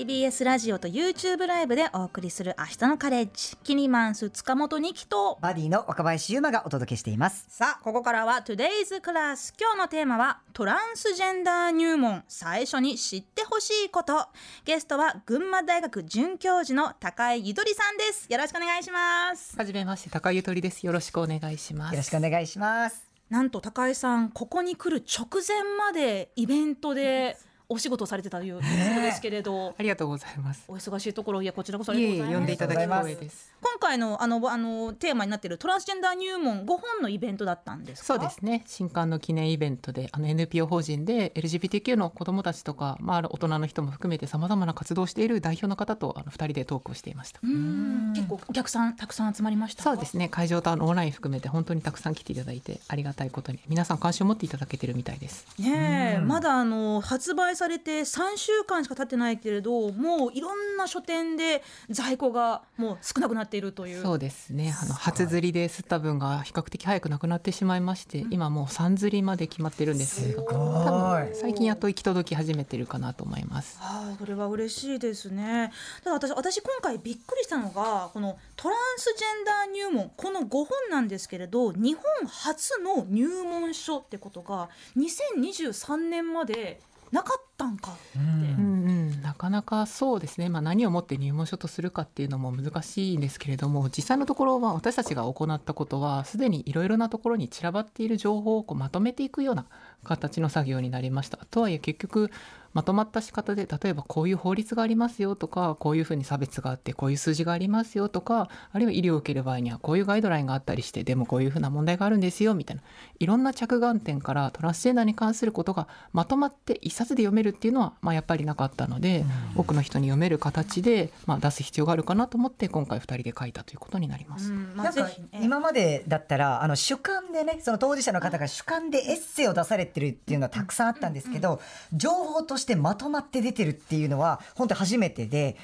TBS ラジオと YouTube ライブでお送りする明日のカレッジ。キニマンス塚本二木とバディの若林優馬がお届けしています。さあここからは Today's Class 今日のテーマはトランスジェンダー入門。最初に知ってほしいこと。ゲストは群馬大学准教授の高井ゆとりさんです。よろしくお願いします。はじめまして高井ゆとりです。よろしくお願いします。よろしくお願いします。なんと高井さんここに来る直前までイベントでお仕事されてたということですけれど、ありがとうございます。お忙しいところいやこちらこそあいりがとうございます。えいえ呼んでいただき光栄です。今回のあのあのテーマになっているトランスジェンダー入門5本のイベントだったんですか？そうですね。新刊の記念イベントであの NPO 法人で LGBTQ の子どもたちとか、まあ、大人の人も含めてさまざまな活動をしている代表の方とあの2人でトークをしていました。うん。結構お客さんたくさん集まりました？そうですね。会場とあのオンライン含めて本当にたくさん来ていただいてありがたいことに皆さん関心を持っていただけてるみたいです。ねまだあの発売されて3週間しか経ってないけれどもういろんな書店で在庫がもう少なくなっているという。そうですね。あの初釣りで吸った分が比較的早くなくなってしまいまして、今もう3釣りまで決まってるんです。けどごい。多分最近やっと行き届き始めてるかなと思います。ああそれは嬉しいですね。ただ私私今回びっくりしたのがこのトランスジェンダー入門この5本なんですけれど日本初の入門書ってことが2023年までなかったんかって。うんうん、なかなかそうですね、まあ、何をもって入門書とするかっていうのも難しいんですけれども実際のところは私たちが行ったことはすでにいろいろなところに散らばっている情報をこうまとめていくような形の作業になりました。とはいえ結局まとまった仕方で例えばこういう法律がありますよとかこういうふうに差別があってこういう数字がありますよとかあるいは医療を受ける場合にはこういうガイドラインがあったりしてでもこういうふうな問題があるんですよみたいな。いろんな着眼点からトランスジェンダーに関することがまとまって一冊で読めるっていうのは、まあ、やっぱりなかったので、多くの人に読める形で、まあ、出す必要があるかなと思って今回2人で書いたということになります。うん。まあ、今までだったらあの主観でねその当事者の方が主観でエッセイを出されてるっていうのはたくさんあったんですけど、情報としてまとまって出てるっていうのは本当初めてで、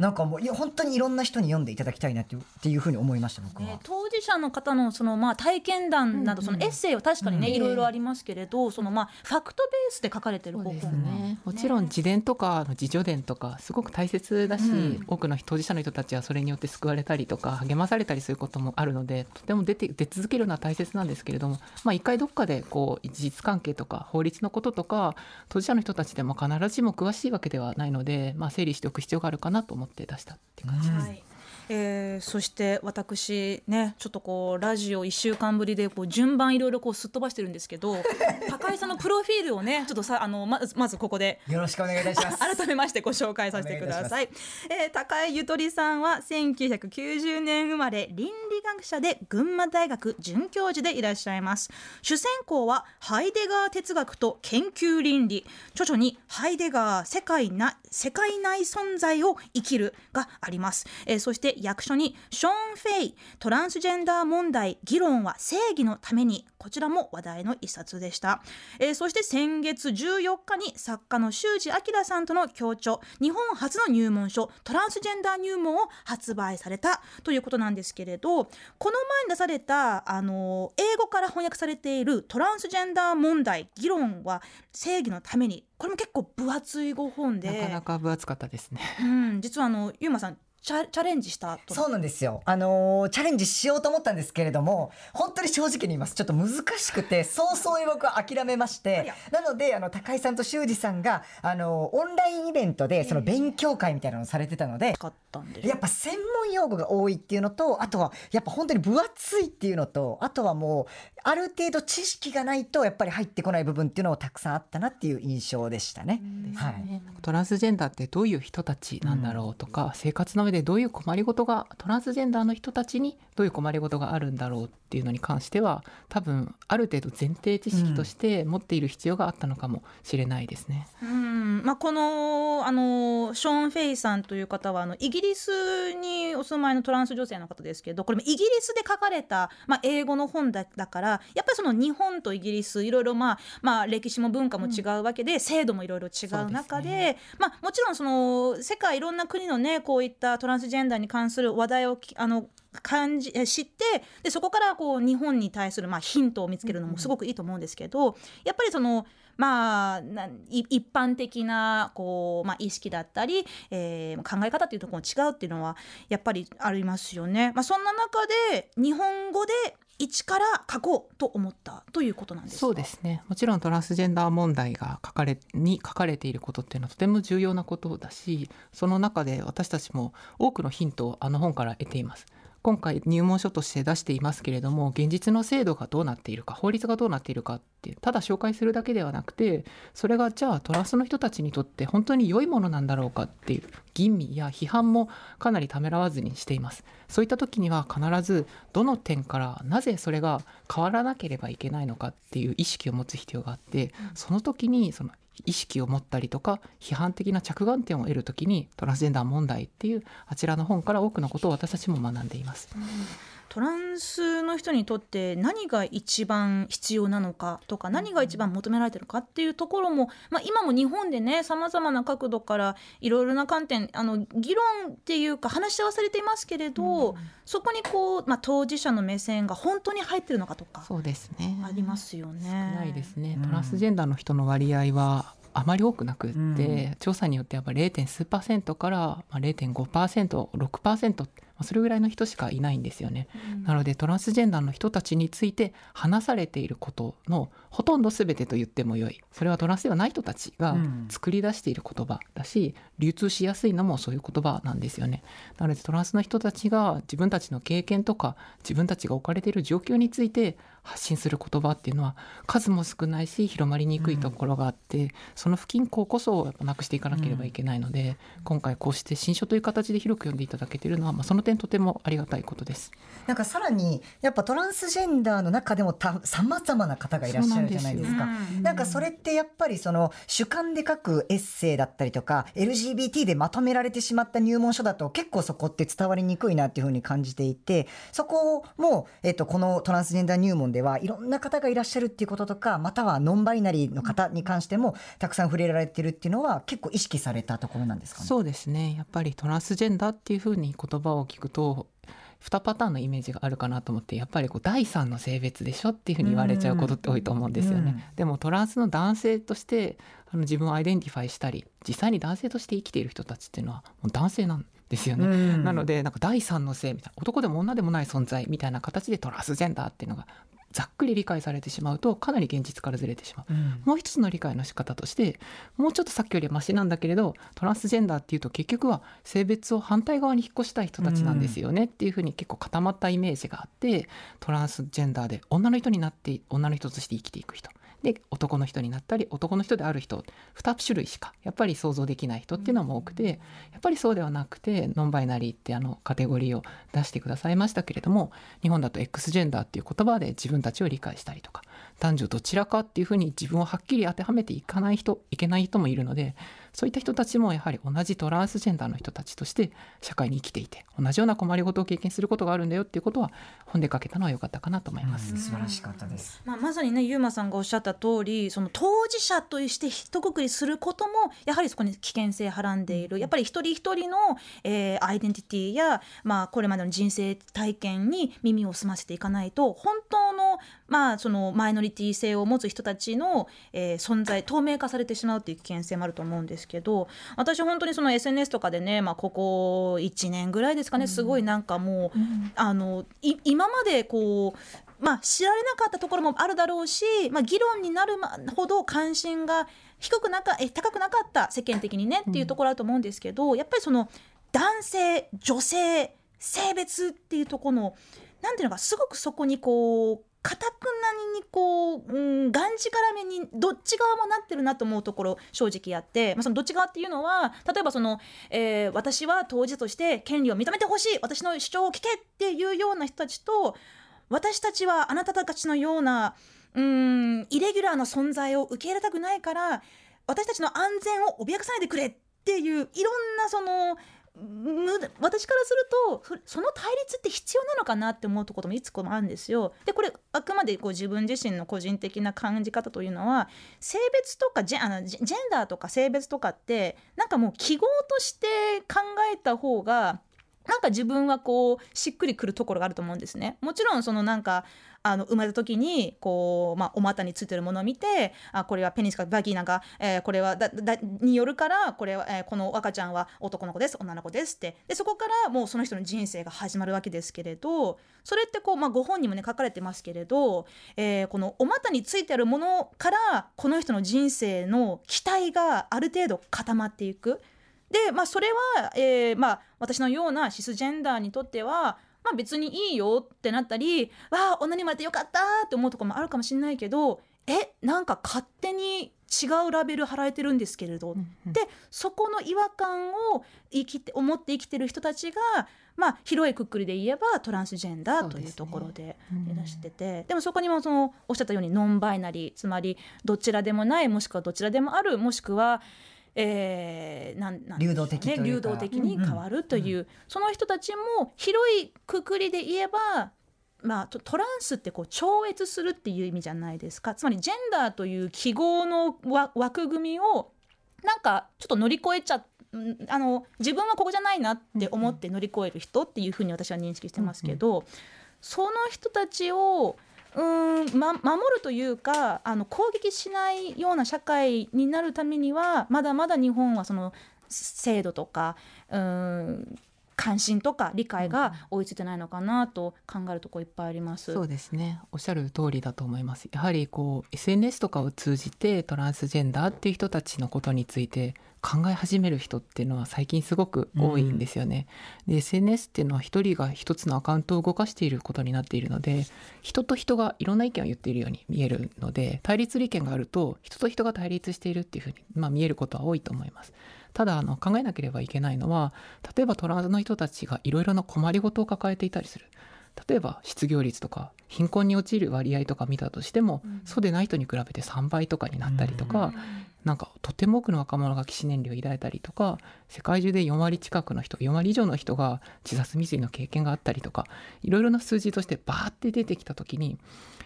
なんかもういや本当にいろんな人に読んでいただきたいなっていうっていうふうに思いました僕は。ね、当事者の方のそのまあ体験談などそのエッセイは確かにね、うん。いろいろありますけれどそのまあファクトベースで書かれてる方法ね、もちろん自伝とか自助伝とかすごく大切だし、うん。多くの当事者の人たちはそれによって救われたりとか励まされたりすることもあるのでとても出て出続けるのは大切なんですけれども、まあ、一回どっかでこう事実関係とか法律のこととか当事者の人たちでも必ずしも詳しいわけではないので、まあ、整理しておく必要があるかなと思ってって出したって感じです。はいえーそして私ねちょっとこうラジオ1週間ぶりでこう順番いろいろこうすっ飛ばしてるんですけど 高井さんのプロフィールをねちょっとさあのまずまずここでよろしくお願いいたします。改めましてご紹介させてください。えー高井ゆとりさんは1990年生まれ倫理学者で群馬大学准教授でいらっしゃいます。主専攻はハイデガー哲学と研究倫理。著書にハイデガー世界な世界内存在を生きるがあります。えーそして役所にショーン・フェイトランスジェンダー問題議論は正義のためにこちらも話題の一冊でした。えーそして先月14日に作家の修二明さんとの協調日本初の入門書トランスジェンダー入門を発売されたということなんですけれどこの前に出されたあの英語から翻訳されているトランスジェンダー問題議論は正義のためにこれも結構分厚い5本でなかなか分厚かったですね。うん、実はあのゆうまさんチャチャレンジしたとそうなんですよ。あのーチャレンジしようと思ったんですけれども、本当に正直に言います。ちょっと難しくて、早々に僕は諦めまして、なので、あの、高井さんと修二さんが、あのーオンラインイベントで、その勉強会みたいなのをされてたので、使ったんですやっぱ専門用語が多いっていうのと、あとは、やっぱ本当に分厚いっていうのと、あとはもう、ある程度知識がないと、やっぱり入ってこない部分っていうのもたくさんあったなっていう印象でしたね。はい。トランスジェンダーってどういう人たちなんだろうとか、生活の上でどういう困りごとがトランスジェンダーの人たちにどういう困りごとがあるんだろうっていうのに関しては多分ある程度前提知識として持っている必要があったのかもしれないですね。うん。まあ、このあのショーン・フェイさんという方はあのイギリスにお住まいのトランス女性の方ですけどこれもイギリスで書かれた、まあ、英語の本だだからやっぱりその日本とイギリスいろいろ、まあまあ、歴史も文化も違うわけで、制度もいろいろ違う中でまあ、もちろんその世界いろんな国のねこういったトランスジェンダーに関する話題をきあの感じ知ってでそこからこう日本に対するまあヒントを見つけるのもすごくいいと思うんですけど、やっぱりそのまあ、一般的なこう、まあ、意識だったり、えー、考え方っていうところも違うっていうのはやっぱりありますよね。まあ、そんな中で日本語で一から書こうと思ったということなんですそうですねもちろんトランスジェンダー問題が書かれに書かれていることっていうのはとても重要なことだしその中で私たちも多くのヒントをあの本から得ています。今回入門書として出していますけれども現実の制度がどうなっているか法律がどうなっているかってただ紹介するだけではなくてそれがじゃあトランスの人たちにとって本当に良いものなんだろうかっていう吟味や批判もかなりためらわずにしています。そういった時には必ずどの点からなぜそれが変わらなければいけないのかっていう意識を持つ必要があってその時にその意識を持ったりとか批判的な着眼点を得るときにトランスジェンダー問題っていうあちらの本から多くのことを私たちも学んでいます。うんトランスの人にとって何が一番必要なのかとか何が一番求められてるかっていうところも、まあ、今も日本でねさまざまな角度からいろいろな観点あの議論っていうか話し合わされていますけれど、うん、そこにこう、まあ、当事者の目線が本当に入ってるのかとかそうですねありますよね。少ないですね。トランスジェンダーの人の割合はあまり多くなくって、うん、調査によってやっぱ 0. 数パーセントから 0.5%6% それぐらいの人しかいないんですよね、うん、なのでトランスジェンダーの人たちについて話されていることのほとんど全てと言ってもよい。それはトランスではない人たちが作り出している言葉だし、流通しやすいのもそういう言葉なんですよね。なのでトランスの人たちが自分たちの経験とか自分たちが置かれている状況について発信する言葉っていうのは数も少ないし広まりにくいところがあって、うん、その不均衡こそやっぱなくしていかなければいけないので、うん、今回こうして新書という形で広く読んでいただけているのは、まあ、その点とてもありがたいことです。なんかさらにやっぱトランスジェンダーの中でもさまざまな方がいらっしゃるじゃないですか。なんかそれってやっぱりその主観で書くエッセイだったりとか LGBT でまとめられてしまった入門書だと結構そこって伝わりにくいなっていうふうに感じていてそこも、えっと、このトランスジェンダー入門ではいろんな方がいらっしゃるっていうこととかまたはノンバイナリーの方に関してもたくさん触れられてるっていうのは結構意識されたところなんですかね？そうですねやっぱりトランスジェンダーっていうふうに言葉を聞くと2パターンのイメージがあるかなと思ってやっぱりこう第三の性別でしょっていうふうに言われちゃうことって多いと思うんですよね。でもトランスの男性としてあの自分を identify したり実際に男性として生きている人たちっていうのはもう男性なんですよね。なのでなんか第三の性みたいな男でも女でもない存在みたいな形でトランスジェンダーっていうのがざっくり理解されてしまうとかなり現実からずれてしまう、うん、もう一つの理解の仕方としてもうちょっとさっきよりはマシなんだけれどトランスジェンダーっていうと結局は性別を反対側に引っ越したい人たちなんですよねっていうふうに結構固まったイメージがあってトランスジェンダーで女の人になって女の人として生きていく人で男の人になったり男の人である人2種類しかやっぱり想像できない人っていうのも多くてやっぱりそうではなくてノンバイナリーってあのカテゴリーを出してくださいましたけれども日本だと X ジェンダーっていう言葉で自分たちを理解したりとか男女どちらかっていうふうに自分をはっきり当てはめていかない人いけない人もいるのでそういった人たちもやはり同じトランスジェンダーの人たちとして社会に生きていて同じような困りごとを経験することがあるんだよっていうことは本で書けたのは良かったかなと思います。素晴らしかったです。まあまさにねゆうまさんがおっしゃった通りその当事者として一括りすることもやはりそこに危険性はらんでいるやっぱり一人一人の、えー、アイデンティティやまあこれまでの人生体験に耳を澄ませていかないと本当のまあそのマイノリティ性を持つ人たちの、えー、存在透明化されてしまうという危険性もあると思うんですけど私本当にその SNS とかでね、まあ、ここ1年ぐらいですかね、すごいなんかもう、うん、あの今までこうまあ、知られなかったところもあるだろうし、まあ、議論になるほど関心が低くなかえ高くなかった世間的にねっていうところあると思うんですけど、やっぱりその男性女性性別っていうところのなんていうのかすごくそこにこうかたくなにこう、うん、がんじがらめにどっち側もなってるなと思うところ正直あって、まあ、そのどっち側っていうのは例えばその、えー、私は当事者として権利を認めてほしい私の主張を聞けっていうような人たちと私たちはあなたたちのようなうんイレギュラーな存在を受け入れたくないから私たちの安全を脅かさないでくれっていういろんなその私からするとその対立って必要なのかなって思うとこともいつこもあるんですよ。でこれあくまでこう自分自身の個人的な感じ方というのは性別とかジェあのジェンダーとか性別とかってなんかもう記号として考えた方がなんか自分はこうしっくりくるところがあると思うんですね。もちろんそのなんかあの生まれた時にこう、まあ、お股についてるものを見てあこれはペニスかバギーなんか、えーこれはだだによるからこれは、えーこの赤ちゃんは男の子です女の子ですってでそこからもうその人の人生が始まるわけですけれどそれってこう、まあ、ご本人もね書かれてますけれど、えーこのお股についてあるものからこの人の人生の期待がある程度固まっていく。で、まあ、それは、えーまあ、私のようなシスジェンダーにとっては、まあ、別にいいよってなったりわあ女に生まれてよかったって思うところもあるかもしれないけどえなんか勝手に違うラベル貼られてるんですけれど、でそこの違和感を生きて思って生きてる人たちが、まあ、広いくくりで言えばトランスジェンダーというところでうん。いらしててでもそこにもそのおっしゃったようにノンバイナリーつまりどちらでもないもしくはどちらでもあるもしくは、えー、なん流動的流動的に変わるという、その人たちも広いくくりで言えばまあ、トトランスってこう超越するっていう意味じゃないですか。つまりジェンダーという記号のわ枠組みをなんかちょっと乗り越えちゃうんあの自分はここじゃないなって思って乗り越える人っていうふうに私は認識してますけど、その人たちをうーん、ま、守るというかあの攻撃しないような社会になるためにはまだまだ日本はその制度とかうーん関心とか理解が追いついてないのかなと考えるところいっぱいあります。そうですね。おっしゃる通りだと思います。やはりこう SNS とかを通じてトランスジェンダーっていう人たちのことについて考え始める人っていうのは最近すごく多いんですよね、で SNS っていうのは一人が一つのアカウントを動かしていることになっているので人と人がいろんな意見を言っているように見えるので対立利権があると人と人が対立しているっていうふうに、まあ、見えることは多いと思います。ただあの考えなければいけないのは例えばトランスの人たちがいろいろな困りごとを抱えていたりする。例えば失業率とか貧困に陥る割合とか見たとしても、そうでない人に比べて3倍とかになったりとか、なんかとても多くの若者が起死燃料を抱いたりとか世界中で4割近くの人4割以上の人が自殺未遂の経験があったりとかいろいろな数字としてバーって出てきた時に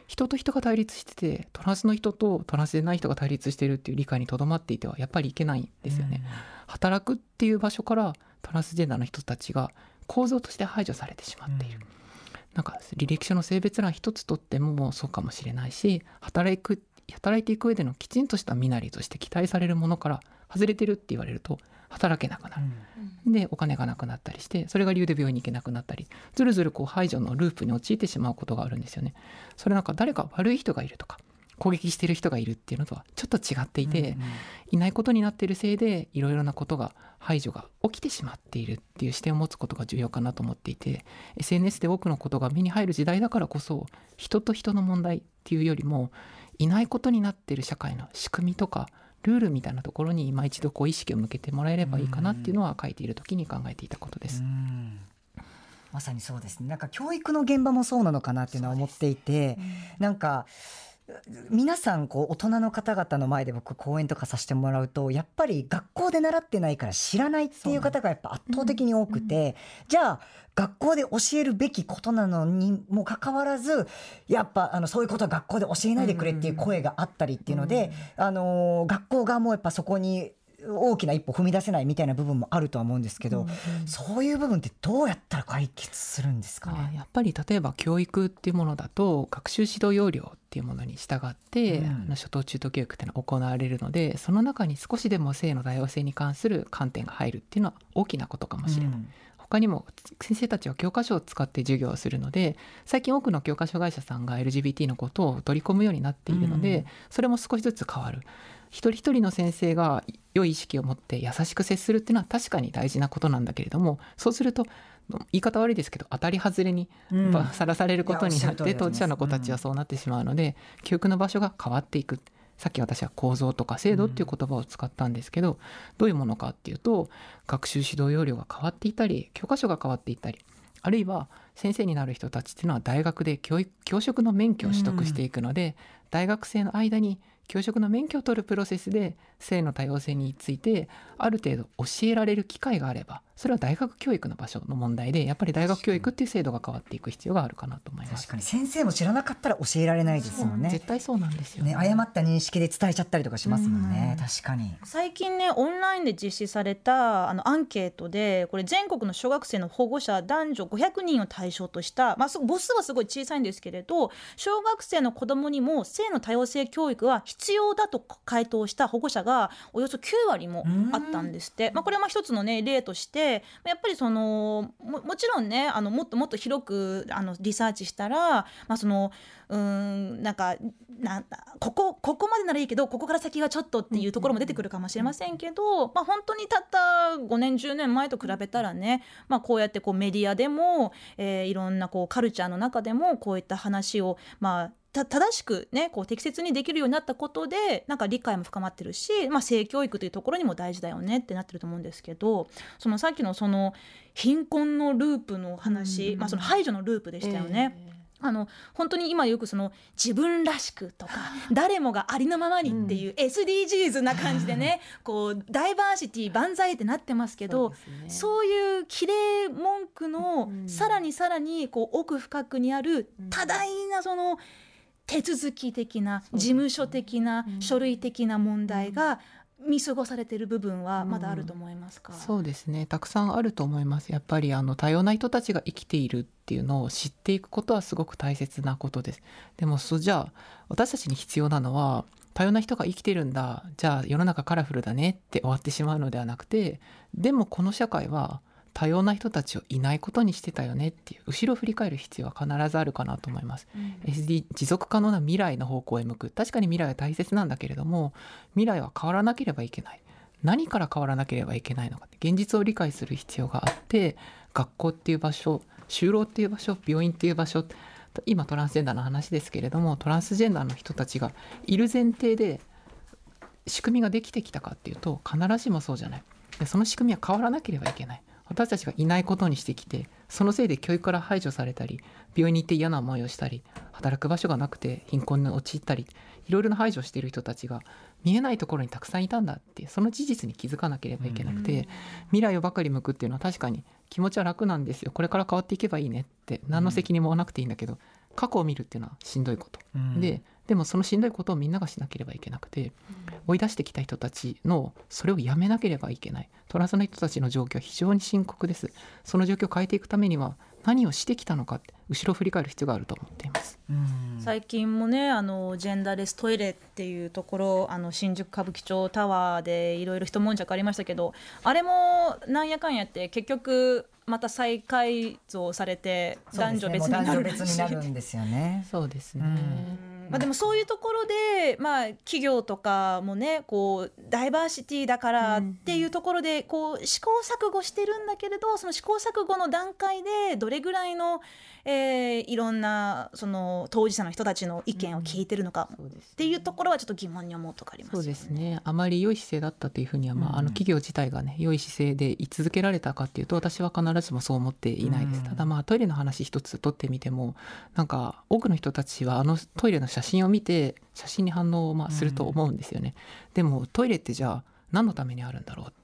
人と人が対立しててトランスの人とトランスでない人が対立してるっていう理解にとどまっていてはやっぱりいけないんですよね。働くっていう場所からトランスジェンダーの人たちが構造として排除されてしまっている。なんか履歴書の性別欄一つとってもそうかもしれないし働く働いていく上でのきちんとした身なりとして期待されるものから外れてるって言われると働けなくなる。でお金がなくなったりしてそれが理由で病院に行けなくなったりずるずるこう排除のループに陥ってしまうことがあるんですよね。それなんか誰か悪い人がいるとか攻撃してる人がいるっていうのとはちょっと違っていて、いないことになっているせいでいろいろなことが排除が起きてしまっているっていう視点を持つことが重要かなと思っていて SNS で多くのことが目に入る時代だからこそ人と人の問題っていうよりもいないことになっている社会の仕組みとかルールみたいなところに今一度こう意識を向けてもらえればいいかなっていうのは書いている時に考えていたことです。うん。まさにそうですね。なんか教育の現場もそうなのかなっていうのは思っていて、なんか皆さんこう大人の方々の前で僕講演とかさせてもらうとやっぱり学校で習ってないから知らないっていう方がやっぱ圧倒的に多くて、じゃあ学校で教えるべきことなのにもかかわらずやっぱあのそういうことは学校で教えないでくれっていう声があったりっていうので、あの学校側もやっぱそこに大きな一歩踏み出せないみたいな部分もあるとは思うんですけど、そういう部分ってどうやったら解決するんですかね？あやっぱり例えば教育っていうものだと学習指導要領っていうものに従って、うん。あの初等中等教育っていうのは行われるのでその中に少しでも性の多様性に関する観点が入るっていうのは大きなことかもしれない。他にも先生たちは教科書を使って授業をするので最近多くの教科書会社さんが LGBT のことを取り込むようになっているので、うん。それも少しずつ変わる一人一人の先生が良い意識を持って優しく接するっていうのは確かに大事なことなんだけれどもそうすると言い方悪いですけど当たり外れにさらされることになって当事者の子たちはそうなってしまうので、教育の場所が変わっていく。さっき私は構造とか制度っていう言葉を使ったんですけど、どういうものかっていうと学習指導要領が変わっていたり教科書が変わっていったりあるいは先生になる人たちっていうのは大学で教育教職の免許を取得していくので、大学生の間に教職の免許を取るプロセスで性の多様性についてある程度教えられる機会があればそれは大学教育の場所の問題でやっぱり大学教育っていう制度が変わっていく必要があるかなと思います。確かに。先生も知らなかったら教えられないですもんね。絶対そうなんですよね。誤った認識で伝えちゃったりとかしますもんね。確かに。最近ねオンラインで実施されたあのアンケートでこれ全国の小学生の保護者男女500人を対象とした、まあ、す母数はすごい小さいんですけれど小学生の子どもにも性の多様性教育は必要だと回答した保護者がおよそ9割もあったんですって、まあ、これはまあ一つの、ね、例としてやっぱりそのももちろんねあのもっともっと広くあのリサーチしたら、まあ、そのうーんなんかなんここここまでならいいけどここから先はちょっとっていうところも出てくるかもしれませんけど、まあ、本当にたった5年10年前と比べたらね、まあ、こうやってこうメディアでも、えーいろんなこうカルチャーの中でもこういった話をまあた正しくねこう適切にできるようになったことでなんか理解も深まってるし、まあ、性教育というところにも大事だよねってなってると思うんですけどそのさっきのその貧困のループの話、まあ、その排除のループでしたよね。あの本当に今よくその自分らしくとか 誰もがありのままにっていう SDGs な感じでねこうダイバーシティ万歳ってなってますけどそういう綺麗文句のさらにさらにこう奥深くにある多大なその手続き的な事務所的な書類的な問題が見過ごされている部分はまだあると思いますか、そうですね。たくさんあると思います。やっぱりあの多様な人たちが生きているっていうのを知っていくことはすごく大切なことです。でもそじゃあ私たちに必要なのは多様な人が生きてるんだ。じゃあ世の中カラフルだねって終わってしまうのではなくてでもこの社会は多様な人たちをいないことにしてたよねっていう後ろを振り返る必要は必ずあるかなと思います。SD 持続可能な未来の方向へ向く確かに未来は大切なんだけれども未来は変わらなければいけない。何から変わらなければいけないのか現実を理解する必要があって学校っていう場所就労っていう場所病院っていう場所今トランスジェンダーの話ですけれどもトランスジェンダーの人たちがいる前提で仕組みができてきたかっていうと必ずしもそうじゃない。でその仕組みは変わらなければいけない私たちがいないことにしてきてそのせいで教育から排除されたり病院に行って嫌な思いをしたり働く場所がなくて貧困に陥ったりいろいろな排除している人たちが見えないところにたくさんいたんだってその事実に気づかなければいけなくて、未来をばかり向くっていうのは確かに気持ちは楽なんですよ。これから変わっていけばいいねって何の責任もなくていいんだけど過去を見るっていうのはしんどいこと、うん。ででもそのしんどいことをみんながしなければいけなくて、追い出してきた人たちのそれをやめなければいけない。トランスの人たちの状況は非常に深刻です。その状況を変えていくためには何をしてきたのかって後ろを振り返る必要があると思っています。うん。最近もねあのジェンダーレストイレっていうところあの新宿歌舞伎町タワーでいろいろ一悶着ありましたけどあれもなんやかんやって結局また再改造されて男女別になる。んですよね。そうですね、まあ、でもそういうところで、まあ、企業とかもねこうダイバーシティだからっていうところでこう試行錯誤してるんだけれどその試行錯誤の段階でどれぐらいの、えーいろんなその当事者の人たちの意見を聞いてるのかっていうところはちょっと疑問に思うとかありますよね。そうですね。あまり良い姿勢だったというふうには、まあ、あの企業自体がね良い姿勢で居続けられたかっていうと私は必ずしもそう思っていないです、うんただまあトイレの話一つ取ってみてもなんか多くの人たちはあのトイレの写真を見て写真に反応をまあすると思うんですよね、でもトイレってじゃあ何のためにあるんだろうって。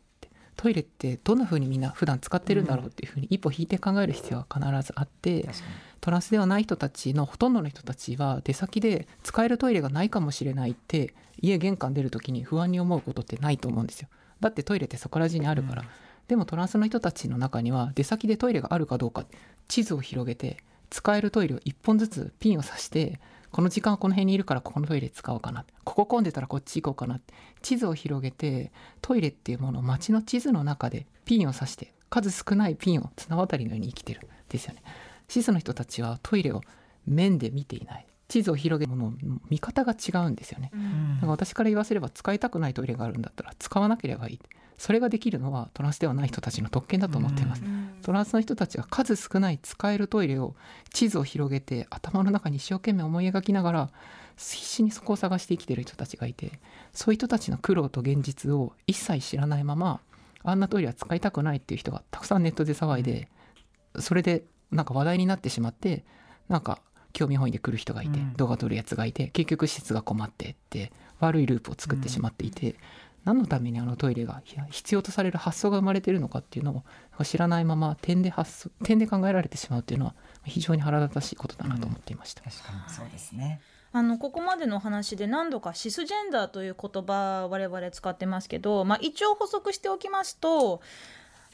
トイレってどんな風にみんな普段使ってるんだろうっていうふうに一歩引いて考える必要は必ずあって、確かに。トランスではない人たちのほとんどの人たちは出先で使えるトイレがないかもしれないって家玄関出る時に不安に思うことってないと思うんですよ。だってトイレってそこら中にあるから、でもトランスの人たちの中には出先でトイレがあるかどうか地図を広げて使えるトイレを1本ずつピンを刺してこの時間はこの辺にいるからここのトイレ使おうかな。ここ混んでたらこっち行こうかな。地図を広げてトイレっていうものを街の地図の中でピンを刺して数少ないピンを綱渡りのように生きてる。んですよね。シスの人たちはトイレを面で見ていない。地図を広げるものの見方が違うんですよね。うん。だから私から言わせれば使いたくないトイレがあるんだったら使わなければいいそれができるのはトランスではない人たちの特権だと思っています、トランスの人たちは数少ない使えるトイレを地図を広げて頭の中に一生懸命思い描きながら必死にそこを探して生きてる人たちがいてそういう人たちの苦労と現実を一切知らないままあんなトイレは使いたくないっていう人がたくさんネットで騒いでそれでなんか話題になってしまってなんか興味本位で来る人がいて、うん。動画撮るやつがいて結局施設が困ってって悪いループを作ってしまっていて、何のためにあのトイレが必要とされる発想が生まれているのかっていうのを知らないまま点で発想点で考えられてしまうっていうのは非常に腹立たしいことだなと思っていました。うん、確かにそうですね。あのここまでの話で何度かシスジェンダーという言葉我々使ってますけど、まあ、一応補足しておきますと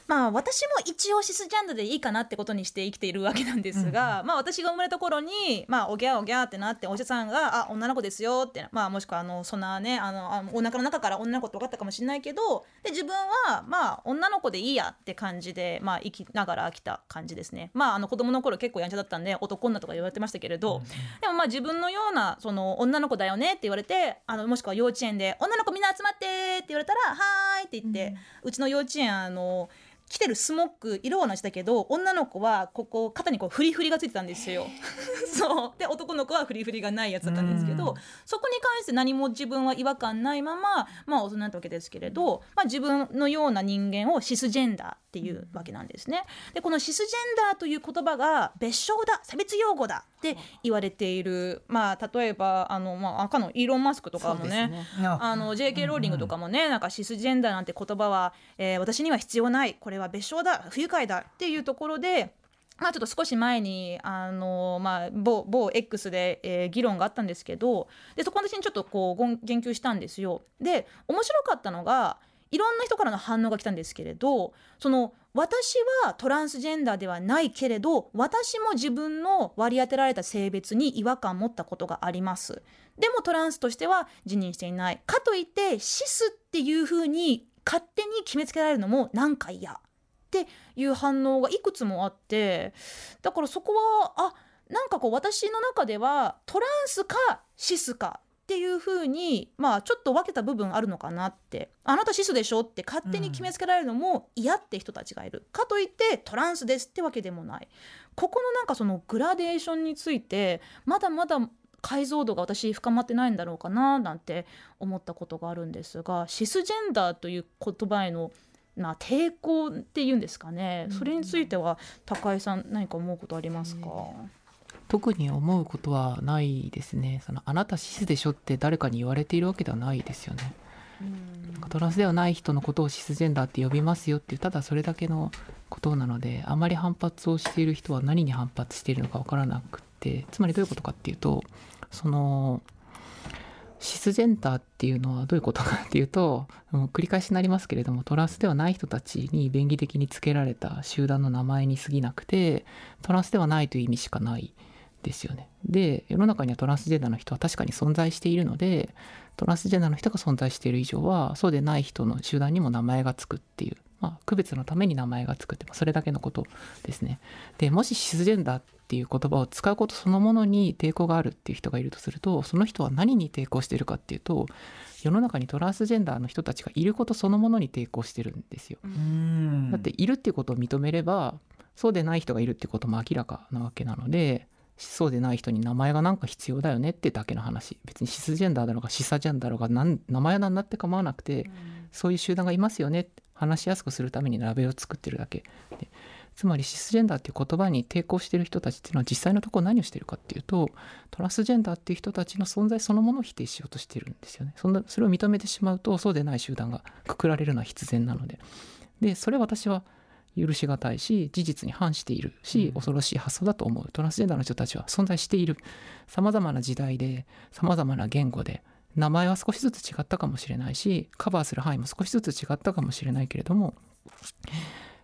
まあ私も一応シスジャンルでいいかなってことにして生きているわけなんですが、うん、まあ私が生まれた頃にまあおぎゃおぎゃってなってお医者さんが「あ女の子ですよ」ってまあもしくはあのそんなねあのあのお腹の中から女の子って分かったかもしれないけどで自分はまあ女の子でいいやって感じでまあ生きながら来た感じですね。まああの子供の頃結構やんちゃだったんで男女とか言われてましたけれど、うん、でもまあ自分のようなその女の子だよねって言われてあのもしくは幼稚園で「女の子みんな集まって」って言われたら「はーい」って言って、うん、うちの幼稚園あの。着てるスモック色は同じだけど女の子はここ肩にこうフリフリがついてたんですよ。そうで男の子はフリフリがないやつだったんですけどそこに関して何も自分は違和感ないまままあ大人になったわけですけれど、まあ、自分のような人間をシスジェンダーっていうわけなんですね。でこのシスジェンダーという言葉が別称だ差別用語だって言われている、まあ、例えばあの、まあ、赤のイーロン・マスクとかもねねあの JK ローリングとかもね、うんうん、なんかシスジェンダーなんて言葉は、えー、私には必要ないこれは別称だ不愉快だっていうところで。まあ、ちょっと少し前にあの、まあ、某某 X で、えー、議論があったんですけどでそこの私にちょっとこう言及したんですよ。で面白かったのがいろんな人からの反応が来たんですけれどその私はトランスジェンダーではないけれど私も自分の割り当てられた性別に違和感を持ったことがあります。でもトランスとしては自認していないかといってシスっていうふうに勝手に決めつけられるのもなんか嫌。っていう反応がいくつもあってだからそこはあなんかこう私の中ではトランスかシスかっていうふうにまあちょっと分けた部分あるのかなって。あなたシスでしょって勝手に決めつけられるのも嫌って人たちがいる、かといってトランスですってわけでもない。ここのなんかそのグラデーションについてまだまだ解像度が私深まってないんだろうかななんて思ったことがあるんですがシスジェンダーという言葉へのな抵抗っていうんですかね、それについては高井さん何か思うことありますか、特に思うことはないですね。そのあなたシスでしょって誰かに言われているわけではないですよね。トランスではない人のことをシスジェンダーって呼びますよっていうただそれだけのことなのであまり反発をしている人は何に反発しているのか分からなくてつまりどういうことかっていうとそのシスジェンダーっていうのはどういうことかっていうと繰り返しになりますけれどもトランスではない人たちに便宜的につけられた集団の名前に過ぎなくてトランスではないという意味しかないですよね。で世の中にはトランスジェンダーの人は確かに存在しているのでトランスジェンダーの人が存在している以上はそうでない人の集団にも名前がつくっていう、まあ、区別のために名前がつくって、まあ、それだけのことですね。でもしシスジェンダーっていう言葉を使うことそのものに抵抗があるっていう人がいるとするとその人は何に抵抗しているかっていうと世の中にトランスジェンダーの人たちがいることそのものに抵抗してるんですよ。だっているっていうことを認めればそうでない人がいるってことも明らかなわけなのでそうでない人に名前がなんか必要だよねってだけの話。別にシスジェンダーだろうがシサジェンダーだろうが名前なんなって構わなくて、うん、そういう集団がいますよね話しやすくするためにラベルを作ってるだけで。つまりシスジェンダーっていう言葉に抵抗してる人たちっていうのは実際のところ何をしてるかっていうとトランスジェンダーっていう人たちの存在そのものを否定しようとしてるんですよね。そんなそれを認めてしまうとそうでない集団がくくられるのは必然なので。でそれ私は許し難いし事実に反しているし、恐ろしい発想だと思う。トランスジェンダーの人たちは存在している。さまざまな時代でさまざまな言語で名前は少しずつ違ったかもしれないしカバーする範囲も少しずつ違ったかもしれないけれども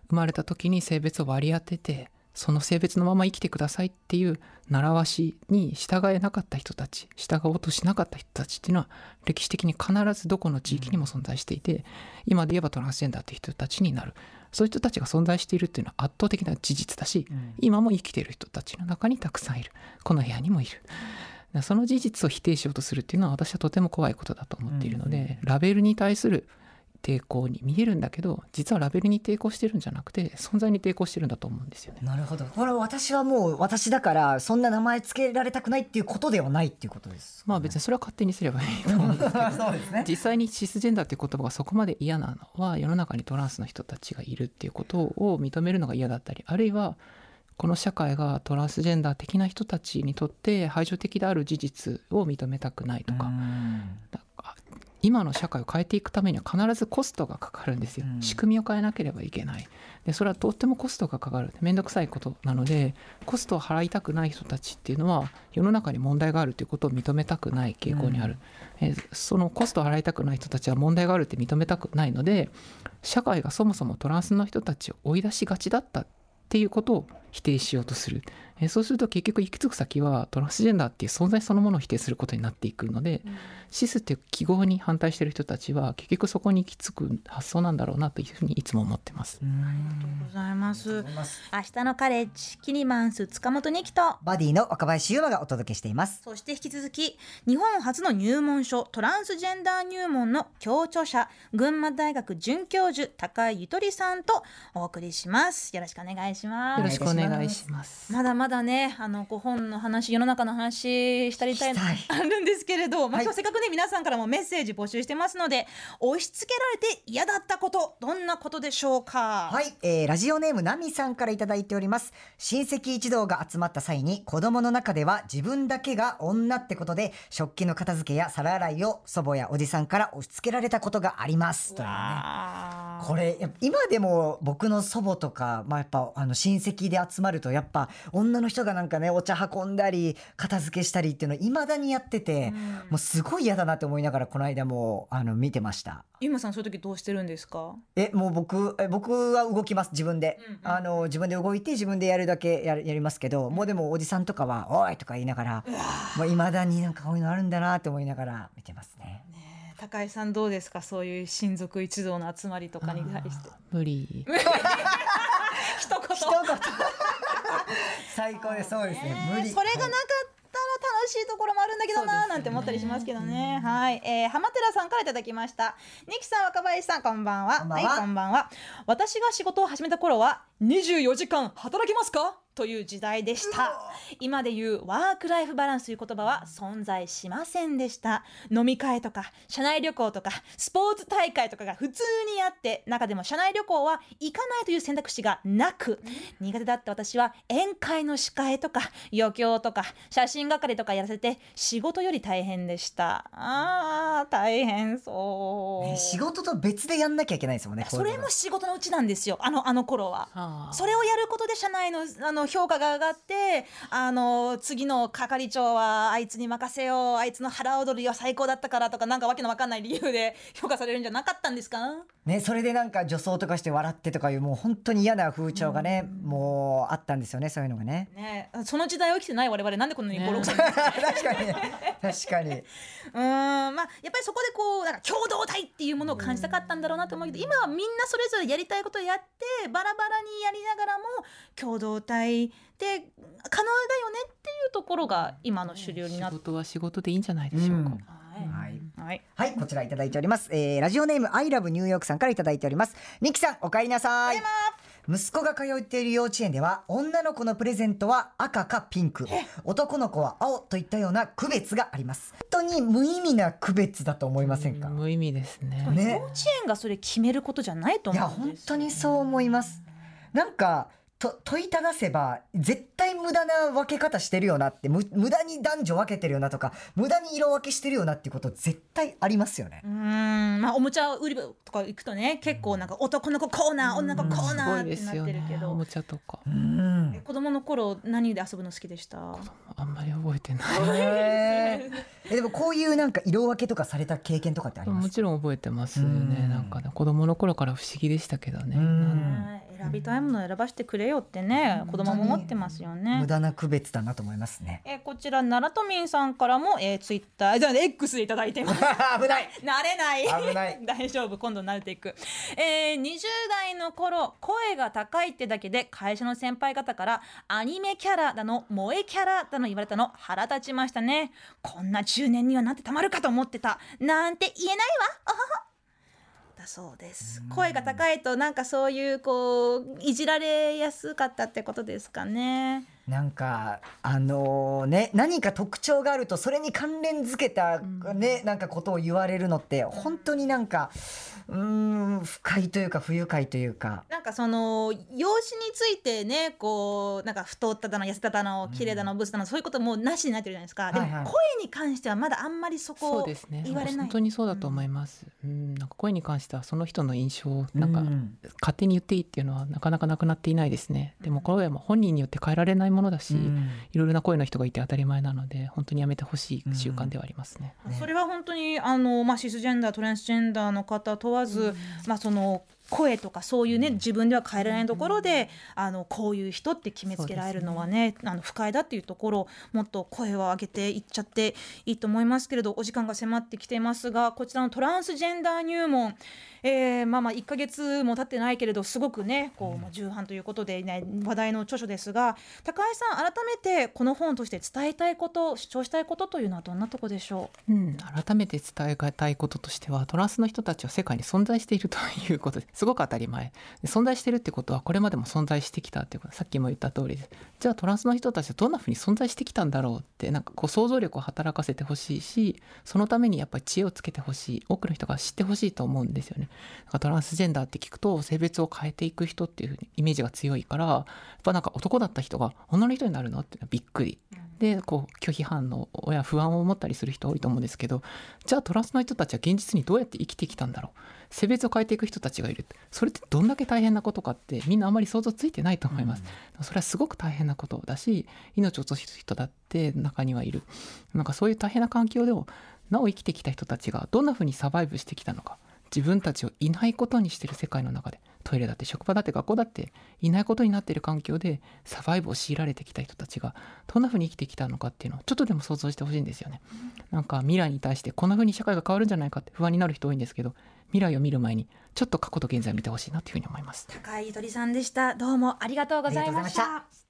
生まれた時に性別を割り当ててその性別のまま生きてくださいっていう習わしに従えなかった人たち従おうとしなかった人たちっていうのは歴史的に必ずどこの地域にも存在していて今で言えばトランスジェンダーっていう人たちになる。そういう人たちが存在しているっていうのは圧倒的な事実だし、うん、今も生きている人たちの中にたくさんいる。この部屋にもいる。その事実を否定しようとするっていうのは私はとても怖いことだと思っているので、ラベルに対する抵抗に見えるんだけど実はラベルに抵抗してるんじゃなくて存在に抵抗してるんだと思うんですよね。なるほど。これ私はもう私だからそんな名前つけられたくないっていうことではないっていうことです、ね、まあ別にそれは勝手にすればいいと思うんですけど。そうです、ね、実際にシスジェンダーっていう言葉がそこまで嫌なのは世の中にトランスの人たちがいるっていうことを認めるのが嫌だったりあるいはこの社会がトランスジェンダー的な人たちにとって排除的である事実を認めたくないとか今の社会を変えていくためには必ずコストがかかるんですよ、うん。仕組みを変えなければいけない。でそれはとってもコストがかかる。面倒くさいことなのでコストを払いたくない人たちっていうのは世の中に問題があるということを認めたくない傾向にある、えーそのコストを払いたくない人たちは問題があるって認めたくないので社会がそもそもトランスの人たちを追い出しがちだったっていうことを否定しようとする、えーそうすると結局行き着く先はトランスジェンダーっていう存在そのものを否定することになっていくので、シスっていう記号に反対している人たちは結局そこに行き着く発想なんだろうなというふうにいつも思ってます。ありがとうございます。明日のカレッジキニマンス塚本二木とバディの若林優馬がお届けしています。そして引き続き日本初の入門書トランスジェンダー入門の教著者群馬大学准教授高井ゆとりさんとお送りします。よろしくお願いします。よろしくお願いします。まだまだねあのご本の話世の中の話したりたいしたい。あるんですけれど、まあ、はい。今日せっかくね皆さんからもメッセージ募集してますので押し付けられて嫌だったことどんなことでしょうか？はい、えーラジオネームナミさんからいただいております。親戚一同が集まった際に子供の中では自分だけが女ってことで食器の片付けや皿洗いを祖母やおじさんから押し付けられたことがあります。というね。これ今でも僕の祖母とか、まあ、やっぱあの親戚で集まるとやっぱ女の人がなんかねお茶運んだり片付けしたりっていうのいまだにやってて、もうすごい嫌だなって思いながらこの間もあの見てました。ゆまさんそういう時どうしてるんですか？えもう僕え僕は動きます自分で、うんうんあの自分で動いて自分でやるだけやるやりますけど、もうでもおじさんとかは「おい!」とか言いながらもういまだになんかこういうのあるんだなって思いながら見てますね。ねえ高井さんどうですか？そういう親族一同の集まりとかに対して無理。一言。一 言最高です。そうですね。無理。それがなかったら楽しいところもあるんだけどな、なんて思ったりしますけどね。はい、えー、浜寺さんからいただきました。ニキさん、若林さん、こんばんは。こんばんは。はい、こんばんは。私が仕事を始めた頃は、24時間働きますか？という時代でした。今で言うワークライフバランスという言葉は存在しませんでした。飲み会とか、社内旅行とか、スポーツ大会とかが普通にあって、中でも社内旅行は行かないという選択肢がなく、苦手だった私は宴会の司会とか、余興とか、写真係とかやらせて、仕事より大変でした。あー、大変そう。ね仕事と別でやんなきゃいけないですもんね。それも仕事のうちなんですよ。あの、あの頃は。それをやることで社内のあの評価が上がってあの次の係長はあいつに任せようあいつの腹踊りは最高だったからとかなんかわけのわかんない理由で評価されるんじゃなかったんですか？ね、それでなんか女装とかして笑ってとかいうもう本当に嫌な風潮がね、もうあったんですよね、そういうのがね。ね。その時代を生きてない我々なんでこんなにねボロクソになる確かにね、確かに。うーんまあやっぱりそこでこうなんか共同体っていうものを感じたかったんだろうなと思うけど今はみんなそれぞれやりたいことをやってバラバラにやりながらも共同体で可能だよねっていうところが今の主流になって。仕事は仕事でいいんじゃないでしょうか。うんはい。はいはい、こちらいただいております。えー、ラジオネームアイラブニューヨークさんからいただいております。ニキさん、お帰りなさい。息子が通っている幼稚園では女の子のプレゼントは赤かピンク男の子は青といったような区別があります本当に無意味な区別だと思いませんか、無意味ですね。ね幼稚園がそれ決めることじゃないといや思うんです本当にそう思いますなんかと問いただせば絶対無駄な分け方してるよなってむ無駄に男女分けてるよなとか無駄に色分けしてるよなっていうこと絶対ありますよねうーんまあおもちゃ売り場とか行くとね結構なんか男の子コーナー女の子コーナーってなっすよねてるけ。ど、おもちゃとか。うん子供の頃何で遊ぶの好きでした？あんまり覚えてない。へーえでもこういうなんか色分けとかされた経験とかってあります？もちろん覚えてますようんね。なんかね子供の頃から不思議でしたけどね。うんね選びたいものを選ばせてくれよってね子供も思ってますよね。無駄な区別だなと思いますね。えーこちら奈良都民さんからも、えー、ツイッターじゃあ X でいただいてます。危ない。慣れない。危ない。大丈夫。今度慣れていく、えー、20代の頃声が高いってだけで会社の先輩方からアニメキャラだの萌えキャラだの言われたの腹立ちましたね。こんな中年にはなってたまるかと思ってた。なんて言えないわ。あははだそうです。声が高いとなんかそういうこういじられやすかったってことですかねなんかあのね何か特徴があるとそれに関連づけたね、なんかことを言われるのって本当になんかうーん不快というか不愉快というか。なんかその容姿についてねこうなんか太っただの痩せただの綺麗だのブスだのそういうこともなしになってるじゃないですか、でもはい。はい声に関してはまだあんまりそこをそうですね。言われない。本当にそうだと思います、うん、なんか声に関してはその人の印象をなんかうん勝手に言っていいっていうのはなかなかなくなっていないですね。でも声は本人によって変えられないものだし、うん。いろいろな声の人がいて当たり前なので本当にやめてほしい習慣ではありますね、ねそれは本当にあの、まあ、シスジェンダートランスジェンダーの方問わず、まあ、その声とかそういうね自分では変えられないところで、あのこういう人って決めつけられるのはねあの不快だっていうところをもっと声を上げていっちゃっていいと思いますけれどお時間が迫ってきていますがこちらのトランスジェンダー入門、えーまあまあ1ヶ月も経ってないけれどすごくねこう、まあ、重版ということで、ね、話題の著書ですが高井さん改めてこの本として伝えたいこと主張したいことというのはどんなとこでしょう？うん、改めて伝えたいこととしてはトランスの人たちは世界に存在しているということですごく当たり前。で存在しているってことはこれまでも存在してきたっていうこと。さっきも言った通りです。じゃあトランスの人たちはどんなふうに存在してきたんだろうってなんかこう想像力を働かせてほしいしそのためにやっぱり知恵をつけてほしい。多くの人が知ってほしいと思うんですよね。だからトランスジェンダーって聞くと性別を変えていく人っていうふうにイメージが強いからやっぱなんか男だった人が女の人になるのっていうのはびっくり。でこう拒否反応や不安を持ったりする人多いと思うんですけどじゃあトランスの人たちは現実にどうやって生きてきたんだろう性別を変えていく人たちがいる。それってどんだけ大変なことかってみんなあまり想像ついてないと思います、それはすごく大変なことだし命を落とす人だって中にはいる。なんかそういう大変な環境でもなお生きてきた人たちがどんなふうにサバイブしてきたのか。自分たちをいないことにしてる世界の中でトイレだって職場だって学校だっていないことになっている環境でサバイブを強いられてきた人たちがどんなふうに生きてきたのかっていうのをちょっとでも想像してほしいんですよね。なんか未来に対してこんなふうに社会が変わるんじゃないかって不安になる人多いんですけど未来を見る前にちょっと過去と現在を見てほしいなというふうに思います。高井ゆとりさんでした。どうもありがとうございました